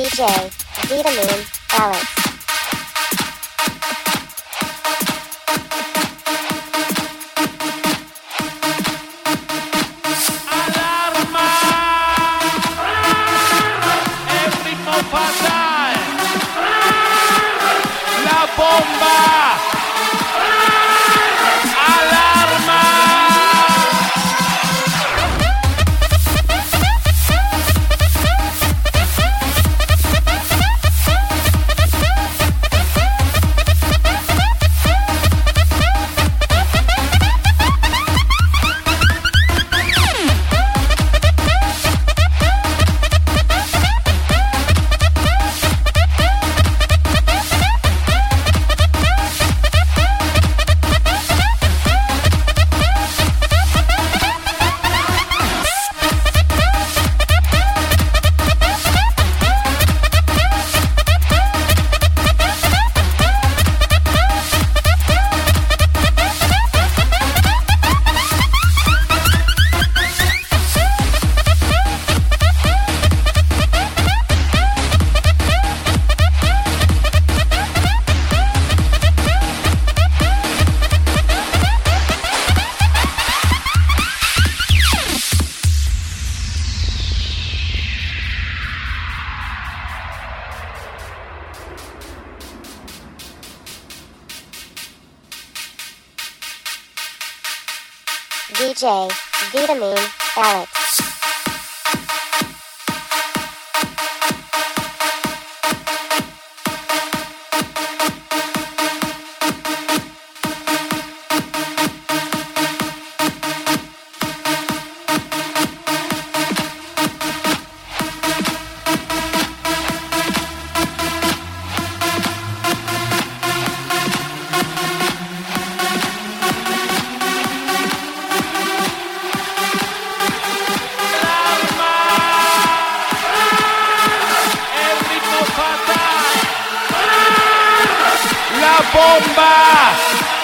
DJ Vitamin Alex. Alarma! È un DJ Vitamin Alex. la bomba.